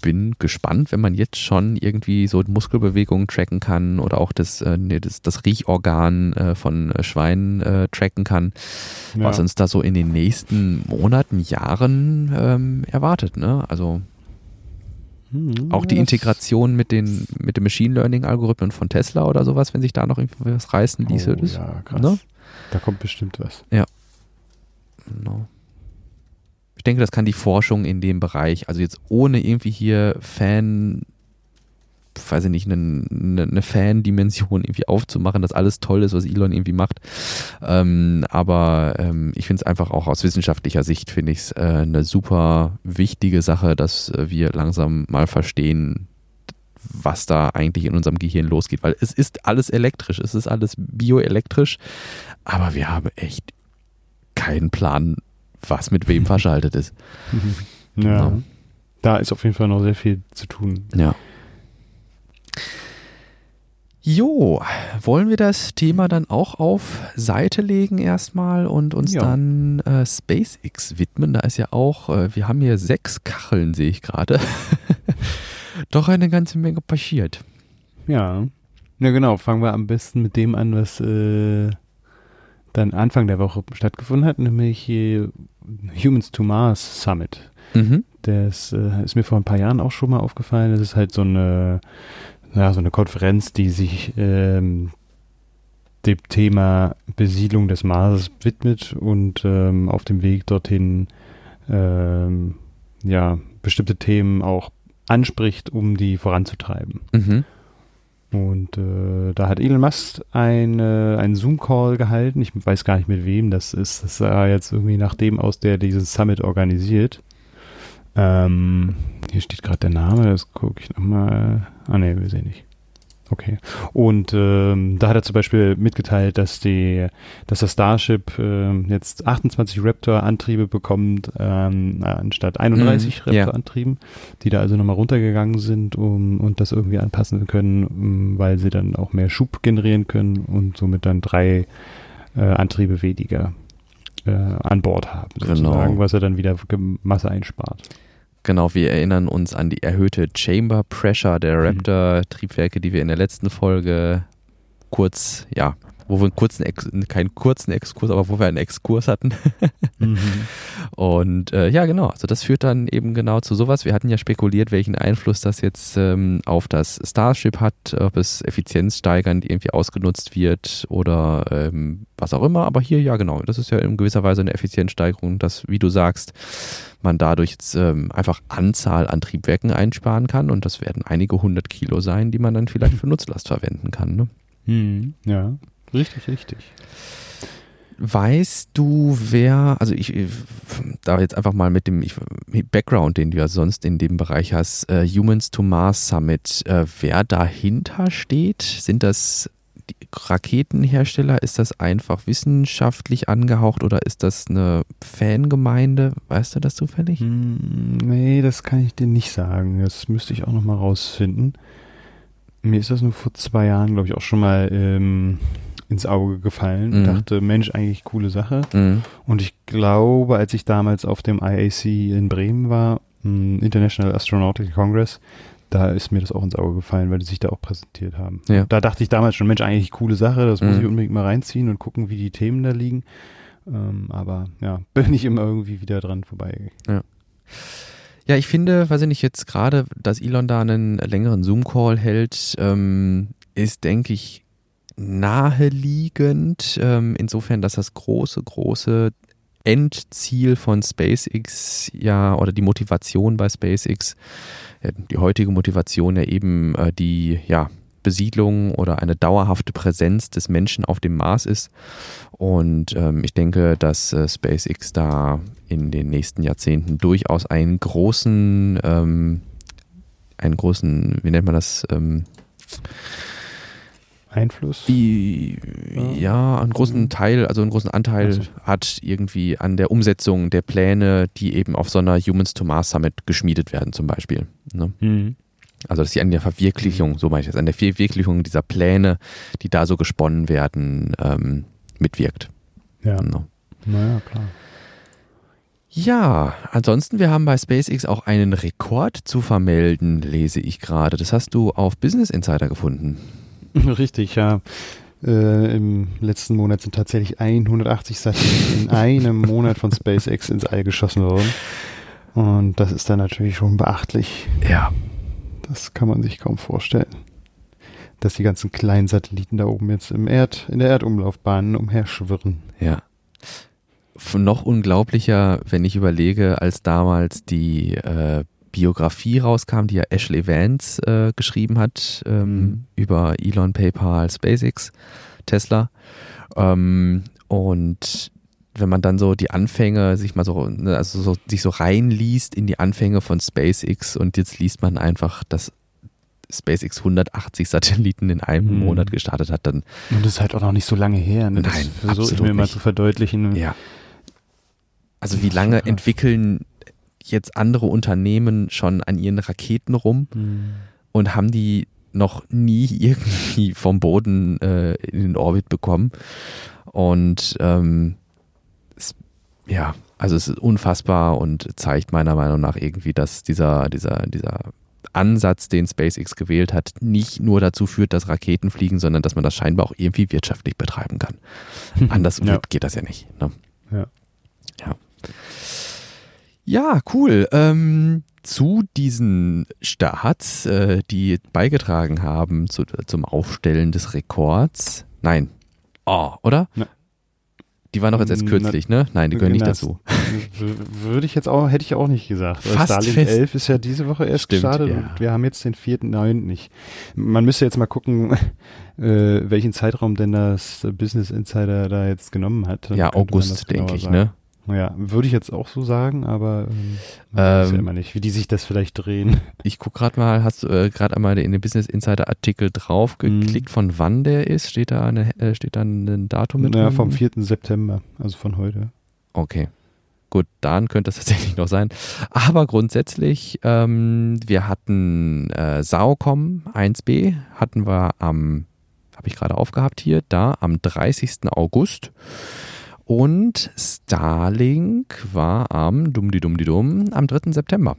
bin gespannt, wenn man jetzt schon irgendwie so Muskelbewegungen tracken kann oder auch das, äh, nee, das, das Riechorgan äh, von äh, Schweinen äh, tracken kann, ja. was uns da so in den nächsten Monaten, Jahren ähm, erwartet. Ne? Also hm, auch die Integration mit den mit den Machine Learning Algorithmen von Tesla oder sowas, wenn sich da noch irgendwas reißen ließe. Oh, ja, krass. Ne? Da kommt bestimmt was. Ja. Genau. Ich denke, das kann die Forschung in dem Bereich, also jetzt ohne irgendwie hier Fan, weiß ich nicht, eine, eine, eine Fan-Dimension irgendwie aufzumachen, dass alles toll ist, was Elon irgendwie macht. Ähm, aber ähm, ich finde es einfach auch aus wissenschaftlicher Sicht, finde ich es äh, eine super wichtige Sache, dass wir langsam mal verstehen, was da eigentlich in unserem Gehirn losgeht, weil es ist alles elektrisch, es ist alles bioelektrisch, aber wir haben echt keinen Plan, was mit wem verschaltet ist. (laughs) Ja. ja. Da ist auf jeden Fall noch sehr viel zu tun. Ja. Jo, wollen wir das Thema dann auch auf Seite legen erstmal und uns ja. dann äh, SpaceX widmen? Da ist ja auch, äh, wir haben hier sechs Kacheln, sehe ich gerade. (laughs) Doch eine ganze Menge passiert. Ja. Ja, genau. Fangen wir am besten mit dem an, was äh, dann Anfang der Woche stattgefunden hat, nämlich Humans to Mars Summit. Mhm. Das äh, ist mir vor ein paar Jahren auch schon mal aufgefallen. Das ist halt so eine, ja, so eine Konferenz, die sich ähm, dem Thema Besiedlung des Marses widmet und ähm, auf dem Weg dorthin ähm, ja, bestimmte Themen auch anspricht, um die voranzutreiben. Mhm. Und äh, da hat Elon Musk eine, einen Zoom-Call gehalten. Ich weiß gar nicht mit wem das ist. Das sah jetzt irgendwie nach dem aus, der dieses Summit organisiert. Ähm, hier steht gerade der Name, das gucke ich nochmal. Ah ne, wir sehen nicht. Okay. Und ähm, da hat er zum Beispiel mitgeteilt, dass die, dass das Starship ähm, jetzt 28 Raptor-Antriebe bekommt, ähm, anstatt 31 mm, Raptor-Antrieben, yeah. die da also nochmal runtergegangen sind um, und das irgendwie anpassen können, um, weil sie dann auch mehr Schub generieren können und somit dann drei äh, Antriebe weniger äh, an Bord haben, sozusagen, genau. was er dann wieder Masse einspart. Genau, wir erinnern uns an die erhöhte Chamber Pressure der mhm. Raptor-Triebwerke, die wir in der letzten Folge kurz, ja, wo wir einen kurzen, Ex keinen kurzen Exkurs, aber wo wir einen Exkurs hatten. mhm. (laughs) Und äh, ja, genau, also das führt dann eben genau zu sowas. Wir hatten ja spekuliert, welchen Einfluss das jetzt ähm, auf das Starship hat, ob es effizienzsteigernd irgendwie ausgenutzt wird oder ähm, was auch immer. Aber hier, ja, genau, das ist ja in gewisser Weise eine Effizienzsteigerung, dass, wie du sagst, man dadurch jetzt ähm, einfach Anzahl an Triebwerken einsparen kann und das werden einige hundert Kilo sein, die man dann vielleicht für Nutzlast verwenden kann. Ne? Hm, ja, richtig, richtig. Weißt du, wer, also ich, da jetzt einfach mal mit dem ich, Background, den du ja sonst in dem Bereich hast, äh, Humans to Mars Summit, äh, wer dahinter steht? Sind das Raketenhersteller? Ist das einfach wissenschaftlich angehaucht oder ist das eine Fangemeinde? Weißt du das zufällig? Hm, nee, das kann ich dir nicht sagen. Das müsste ich auch nochmal rausfinden. Mir ist das nur vor zwei Jahren, glaube ich, auch schon mal ähm, ins Auge gefallen und mhm. dachte, Mensch, eigentlich coole Sache. Mhm. Und ich glaube, als ich damals auf dem IAC in Bremen war, hm, International Astronautical Congress, da ist mir das auch ins Auge gefallen, weil die sich da auch präsentiert haben. Ja. Da dachte ich damals schon, Mensch, eigentlich coole Sache, das muss mhm. ich unbedingt mal reinziehen und gucken, wie die Themen da liegen. Ähm, aber ja, (laughs) bin ich immer irgendwie wieder dran vorbei. Ja. Ja, ich finde, weiß ich nicht, jetzt gerade, dass Elon da einen längeren Zoom-Call hält, ähm, ist, denke ich, naheliegend. Ähm, insofern, dass das große, große Endziel von SpaceX ja oder die Motivation bei SpaceX, die heutige Motivation ja eben äh, die ja, Besiedlung oder eine dauerhafte Präsenz des Menschen auf dem Mars ist. Und ähm, ich denke, dass äh, SpaceX da in den nächsten Jahrzehnten durchaus einen großen, ähm, einen großen, wie nennt man das? Ähm, Einfluss? Die, ja. einen großen Teil, also einen großen Anteil also. hat irgendwie an der Umsetzung der Pläne, die eben auf so einer Humans to Mars Summit geschmiedet werden, zum Beispiel. Ne? Mhm. Also, dass sie an der Verwirklichung, so meine ich das, an der Verwirklichung dieser Pläne, die da so gesponnen werden, ähm, mitwirkt. Ja. Genau. Naja, klar. Ja, ansonsten, wir haben bei SpaceX auch einen Rekord zu vermelden, lese ich gerade. Das hast du auf Business Insider gefunden. (laughs) Richtig, ja. Äh, Im letzten Monat sind tatsächlich 180 Satelliten in einem (laughs) Monat von SpaceX ins All geschossen worden. Und das ist dann natürlich schon beachtlich. Ja. Das kann man sich kaum vorstellen. Dass die ganzen kleinen Satelliten da oben jetzt im Erd, in der Erdumlaufbahn umherschwirren. Ja. Noch unglaublicher, wenn ich überlege, als damals die äh, Biografie rauskam, die ja Ashley Vance äh, geschrieben hat ähm, mhm. über Elon, PayPal, SpaceX, Tesla. Ähm, und wenn man dann so die Anfänge sich mal so, ne, also so, sich so reinliest in die Anfänge von SpaceX und jetzt liest man einfach, dass SpaceX 180 Satelliten in einem mhm. Monat gestartet hat, dann. Und das ist halt auch noch nicht so lange her. Ne? Nein, das versuche ich mir nicht. mal zu verdeutlichen. Ja. Also wie lange entwickeln jetzt andere Unternehmen schon an ihren Raketen rum mhm. und haben die noch nie (laughs) irgendwie vom Boden äh, in den Orbit bekommen. Und ähm, es, ja, also es ist unfassbar und zeigt meiner Meinung nach irgendwie, dass dieser, dieser, dieser Ansatz, den SpaceX gewählt hat, nicht nur dazu führt, dass Raketen fliegen, sondern dass man das scheinbar auch irgendwie wirtschaftlich betreiben kann. (laughs) Anders ja. geht das ja nicht. Ne? Ja. Ja. Ja, cool. Ähm, zu diesen Starts, äh, die beigetragen haben zu, zum Aufstellen des Rekords. Nein. Oh, oder? Na. Die waren doch jetzt erst kürzlich, ne? Nein, die gehören nicht Genau, dazu. Würde ich jetzt auch, hätte ich auch nicht gesagt. Fast Starlink fest. 11 ist ja diese Woche erst Stimmt, gestartet ja. und wir haben jetzt den 4.9. nicht. Man müsste jetzt mal gucken, (laughs) äh, welchen Zeitraum denn das Business Insider da jetzt genommen hat. Dann Ja, August, denke ich, sagen. ne? Ja, würde ich jetzt auch so sagen, aber ähm, man weiß ja Ähm, immer nicht, wie die sich das vielleicht drehen. (laughs) Ich gucke gerade mal, hast du äh, gerade einmal in den Business Insider Artikel drauf geklickt, Mhm. von wann der ist? Steht da, eine, äh, steht da ein Datum mit? Ja, drin? vom 4. September, also von heute. Okay. Gut, dann könnte es (laughs) tatsächlich noch sein. Aber grundsätzlich, ähm, wir hatten äh, Saocom 1b, hatten wir am, habe ich gerade aufgehabt hier, da am 30. August. Und Starlink war am, dumm, am 3. September.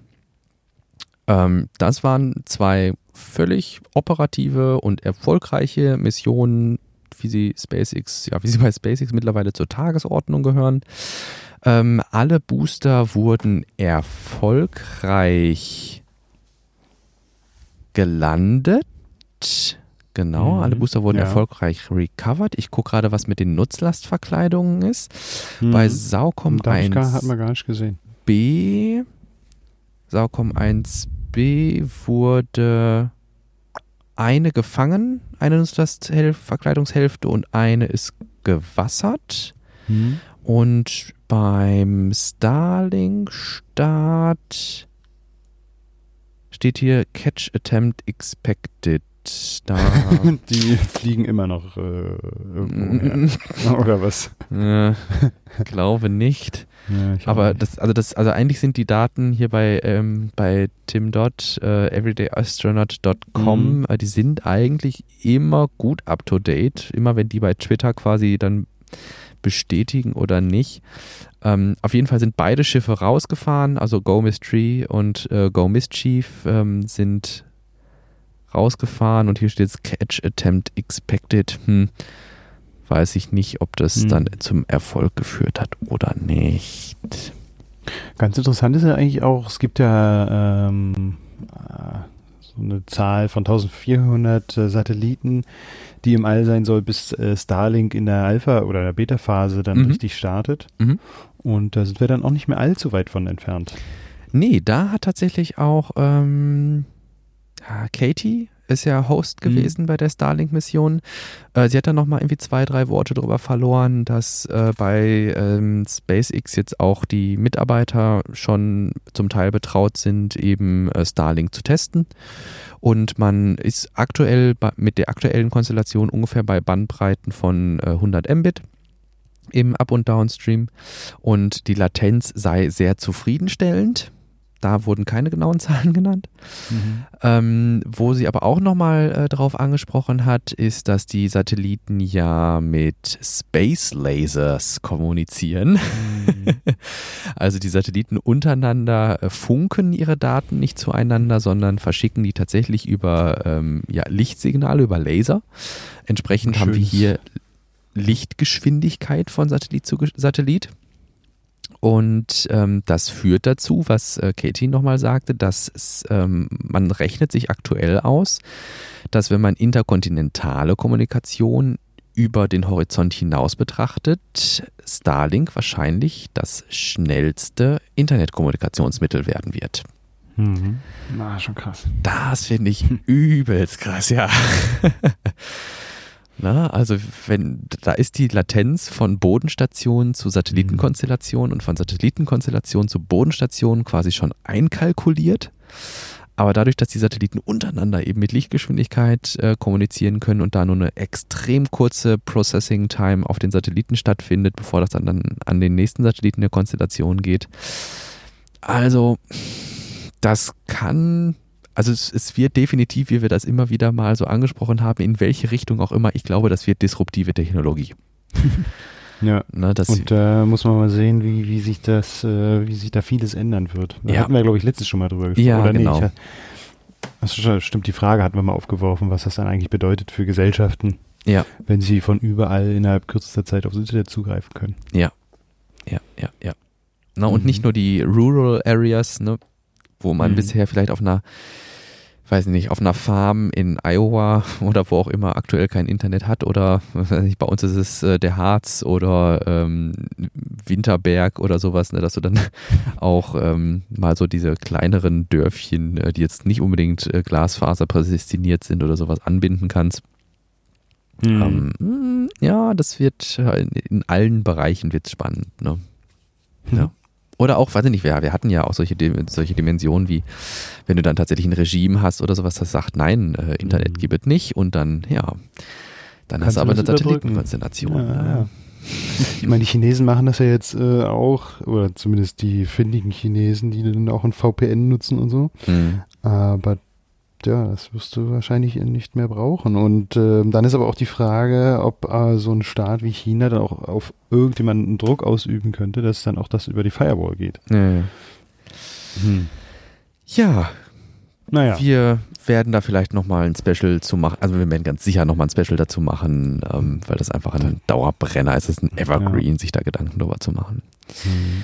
Ähm, das waren zwei völlig operative und erfolgreiche Missionen, wie sie SpaceX, ja, wie sie bei SpaceX mittlerweile zur Tagesordnung gehören. Ähm, alle Booster wurden erfolgreich gelandet. Genau, Mhm, alle Booster wurden ja. erfolgreich recovered. Ich gucke gerade, was mit den Nutzlastverkleidungen ist. Bei Saucom da hab ich gar, hat 1b, man gar nicht gesehen. Saucom 1b wurde eine gefangen, eine Nutzlastverkleidungshälfte und eine ist gewassert. Und beim Starlink-Start steht hier Catch Attempt Expected. Da (laughs) Die fliegen immer noch äh, irgendwo. (laughs) Oder was? äh, glaube nicht. Ja, Aber nicht. das, also das, also eigentlich sind die Daten hier bei, ähm, bei Tim Dodd, äh, everydayastronaut.com, Mhm. äh, die sind eigentlich immer gut up to date, immer wenn die bei Twitter quasi dann bestätigen oder nicht. Ähm, auf jeden Fall sind beide Schiffe rausgefahren, also Go Mystery und äh, Go Mischief ähm, sind rausgefahren und hier steht jetzt Catch Attempt Expected. Hm, weiß ich nicht, ob das Hm. dann zum Erfolg geführt hat oder nicht. Ganz interessant ist ja eigentlich auch, es gibt ja ähm, äh, so eine Zahl von 1400 äh, Satelliten, die im All sein soll, bis äh, Starlink in der Alpha- oder der Beta-Phase dann Mhm. richtig startet. Mhm. Und da sind wir dann auch nicht mehr allzu weit von entfernt. Nee, da hat tatsächlich auch ähm, Katie ist ja Host Mhm. gewesen bei der Starlink-Mission. Äh, sie hat dann nochmal irgendwie zwei, drei Worte darüber verloren, dass äh, bei ähm, SpaceX jetzt auch die Mitarbeiter schon zum Teil betraut sind, eben äh, Starlink zu testen. Und man ist aktuell bei, mit der aktuellen Konstellation ungefähr bei Bandbreiten von äh, 100 Mbit im Up- und Downstream. Und die Latenz sei sehr zufriedenstellend. Da wurden keine genauen (laughs) Zahlen genannt. Ähm, wo sie aber auch nochmal äh, darauf angesprochen hat, ist, dass die Satelliten ja mit Space Lasers kommunizieren. (laughs) also die Satelliten untereinander äh, funken ihre Daten nicht zueinander, sondern verschicken die tatsächlich über ähm, ja, Lichtsignale, über Laser. Entsprechend haben wir hier Lichtgeschwindigkeit von Satellit zu Satellit. Und ähm, das führt dazu, was äh, Katie nochmal sagte, dass es, ähm, man rechnet sich aktuell aus, dass wenn man interkontinentale Kommunikation über den Horizont hinaus betrachtet, Starlink wahrscheinlich das schnellste Internetkommunikationsmittel werden wird. Mhm. Na, schon krass. Das finde ich übelst krass, ja. (laughs) Na, also wenn da ist die Latenz von Bodenstation zu Satellitenkonstellation und von Satellitenkonstellation zu Bodenstation quasi schon einkalkuliert. Aber dadurch, dass die Satelliten untereinander eben mit Lichtgeschwindigkeit äh, kommunizieren können und da nur eine extrem kurze Processing Time auf den Satelliten stattfindet, bevor das dann, dann an den nächsten Satelliten der Konstellation geht. Also, das kann also es, es wird definitiv, wie wir das immer wieder mal so angesprochen haben, in welche Richtung auch immer, ich glaube, das wird disruptive Technologie. (laughs) Ja. Ne, Und da muss man mal sehen, wie, wie sich das, äh, wie sich da vieles ändern wird. Da Ja. hatten wir, glaube ich, letztens schon mal drüber gesprochen. Ja, oder genau. Nee, ich, schon, stimmt, die Frage hatten wir mal aufgeworfen, was das dann eigentlich bedeutet für Gesellschaften, ja, wenn sie von überall innerhalb kürzester Zeit aufs Internet zugreifen können. ja, ja, ja, ja. Ne? Und Mhm. nicht nur die Rural Areas, ne? Wo man Mhm. bisher vielleicht auf einer, weiß ich nicht, auf einer Farm in Iowa (laughs) oder wo auch immer aktuell kein Internet hat oder ich, bei uns ist es äh, der Harz oder ähm, Winterberg oder sowas, ne? dass du dann (laughs) auch ähm, mal so diese kleineren Dörfchen, äh, die jetzt nicht unbedingt äh, Glasfaser prädestiniert sind oder sowas anbinden kannst. Mhm. Ähm, ja, das wird äh, in, in allen Bereichen wird spannend. Ne? Mhm. Ja. Oder auch, weiß ich nicht, wir, wir hatten ja auch solche, solche Dimensionen wie, wenn du dann tatsächlich ein Regime hast oder sowas, das sagt, nein, äh, Internet Mhm. gibt es nicht und dann, ja, dann hast Kannst du du aber eine. Satellitenkonstellation. Ja, ne? ja. Ich meine, die Chinesen machen das ja jetzt äh, auch, oder zumindest die findigen Chinesen, die dann auch ein VPN nutzen und so. Mhm. Aber ja, das wirst du wahrscheinlich nicht mehr brauchen. Und ähm, dann ist aber auch die Frage, ob äh, so ein Staat wie China dann auch auf irgendjemanden Druck ausüben könnte, dass dann auch das über die Firewall geht. Ja, ja. ja, Naja. wir werden da vielleicht nochmal ein Special zu machen, also wir werden ganz sicher nochmal ein Special dazu machen, ähm, weil das einfach ein Dauerbrenner ist, es ist ein Evergreen, sich da Gedanken drüber zu machen. Mhm.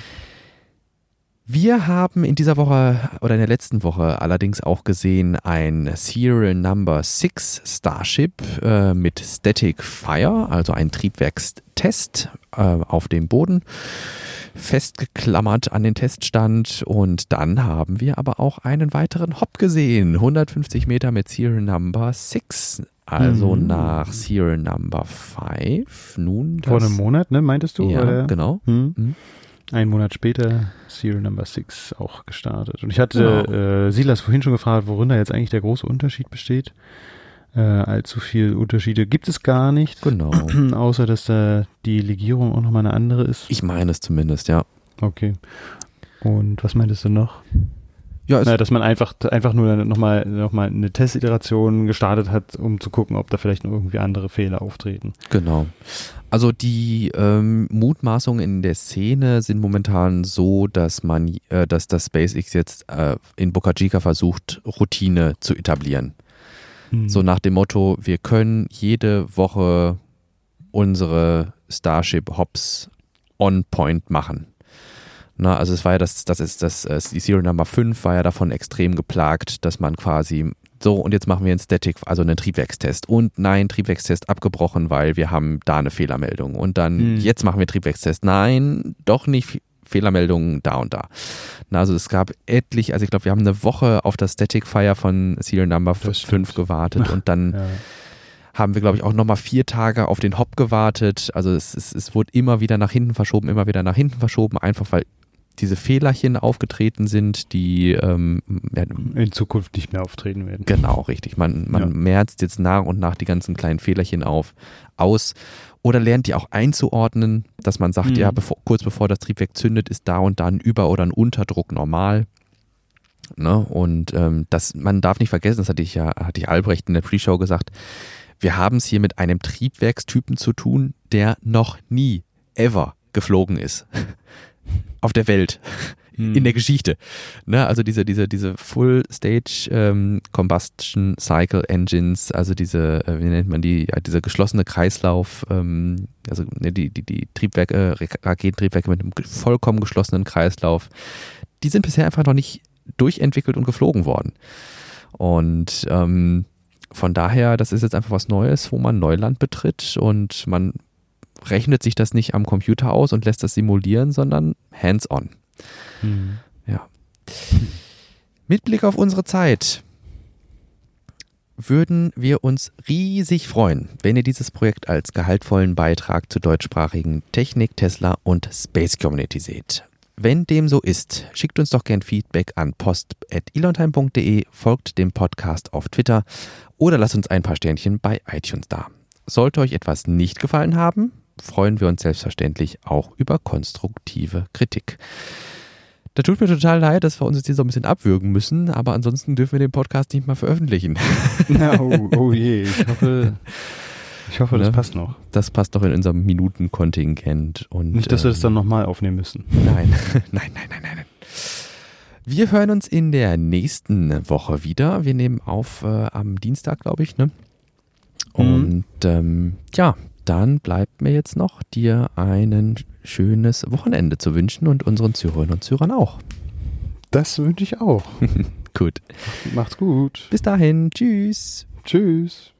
Wir haben in dieser Woche oder in der letzten Woche allerdings auch gesehen ein Serial Number 6 Starship äh, mit Static Fire, also ein Triebwerkstest äh, auf dem Boden, festgeklammert an den Teststand. Und dann haben wir aber auch einen weiteren Hop gesehen, 150 Meter mit Serial Number 6. Also Mhm. nach Serial Number 5. Nun Vor einem Monat, ne, meintest du? Ja, oder? genau. Hm? Mhm. Ein Monat später Serial Number 6 auch gestartet. Und ich hatte äh, Silas vorhin schon gefragt, worin da jetzt eigentlich der große Unterschied besteht. Äh, allzu viel Unterschiede gibt es gar nicht. Genau. (clears throat) Außer, dass da die Legierung auch nochmal eine andere ist. Ich meine es zumindest, ja. Okay. Und was meintest du noch? Ja, es Na, dass man einfach, einfach nur nochmal noch mal eine Testiteration gestartet hat, um zu gucken, ob da vielleicht noch irgendwie andere Fehler auftreten. Genau. Also die ähm, Mutmaßungen in der Szene sind momentan so, dass man, äh, dass das SpaceX jetzt äh, in Boca Chica versucht, Routine zu etablieren. Hm. So nach dem Motto, wir können jede Woche unsere Starship Hops on point machen. Na, also es war ja das, das ist das, äh, die Serial Number 5 war ja davon extrem geplagt, dass man quasi so und jetzt machen wir einen Static, also einen Triebwerkstest und nein, Triebwerkstest abgebrochen, weil wir haben da eine Fehlermeldung und dann Hm. jetzt machen wir Triebwerkstest. Nein, doch nicht Fehlermeldungen da und da. Na, also es gab etlich, also ich glaube, wir haben eine Woche auf das Static Fire von Serial Number Das 5 stimmt. gewartet und dann (laughs) ja. haben wir, glaube ich, auch nochmal vier Tage auf den Hop gewartet. Also es, es, es wurde immer wieder nach hinten verschoben, immer wieder nach hinten verschoben, einfach weil diese Fehlerchen aufgetreten sind, die ähm, in Zukunft nicht mehr auftreten werden. genau richtig. Man, man Ja. merzt jetzt nach und nach die ganzen kleinen Fehlerchen auf aus oder lernt die auch einzuordnen, dass man sagt, Mhm. ja, bevor, kurz bevor das Triebwerk zündet, ist da und da ein Über- oder ein Unterdruck normal. Ne? Und ähm, das, man darf nicht vergessen, das hatte ich ja, hatte ich Albrecht in der Pre-Show gesagt, wir haben es hier mit einem Triebwerkstypen zu tun, der noch nie, ever geflogen ist. Auf der Welt. Hm. In der Geschichte. Ne? Also diese, diese, diese Full Stage ähm, Combustion Cycle Engines, also diese, äh, wie nennt man die, dieser geschlossene Kreislauf, ähm, also ne, die, die, die Triebwerke, Raketentriebwerke mit einem vollkommen geschlossenen Kreislauf, die sind bisher einfach noch nicht durchentwickelt und geflogen worden. Und ähm, von daher, das ist jetzt einfach was Neues, wo man Neuland betritt und man rechnet sich das nicht am Computer aus und lässt das simulieren, sondern hands-on. Hm. Mit Blick auf unsere Zeit würden wir uns riesig freuen, wenn ihr dieses Projekt als gehaltvollen Beitrag zur deutschsprachigen Technik, Tesla und Space Community seht. Wenn dem so ist, schickt uns doch gern Feedback an post.elontime.de, folgt dem Podcast auf Twitter oder lasst uns ein paar Sternchen bei iTunes da. Sollte euch etwas nicht gefallen haben, freuen wir uns selbstverständlich auch über konstruktive Kritik. Da tut mir total leid, dass wir uns jetzt hier so ein bisschen abwürgen müssen, aber ansonsten dürfen wir den Podcast nicht mal veröffentlichen. Na, oh, oh (laughs) je, ich hoffe, ich hoffe, das Ne? passt noch. Das passt doch in unserem Minutenkontingent. Und, Nicht, dass wir das ähm, dann nochmal aufnehmen müssen. Nein, (laughs) nein, nein, nein, nein. nein. Wir hören uns in der nächsten Woche wieder. Wir nehmen auf äh, am Dienstag, glaube ich, ne? Mhm. Und ähm, ja, dann bleibt mir jetzt noch, dir ein schönes Wochenende zu wünschen und unseren Zuhörern und Zuhörern auch. Das wünsche ich auch. (laughs) gut. Macht's gut. Bis dahin. Tschüss. Tschüss.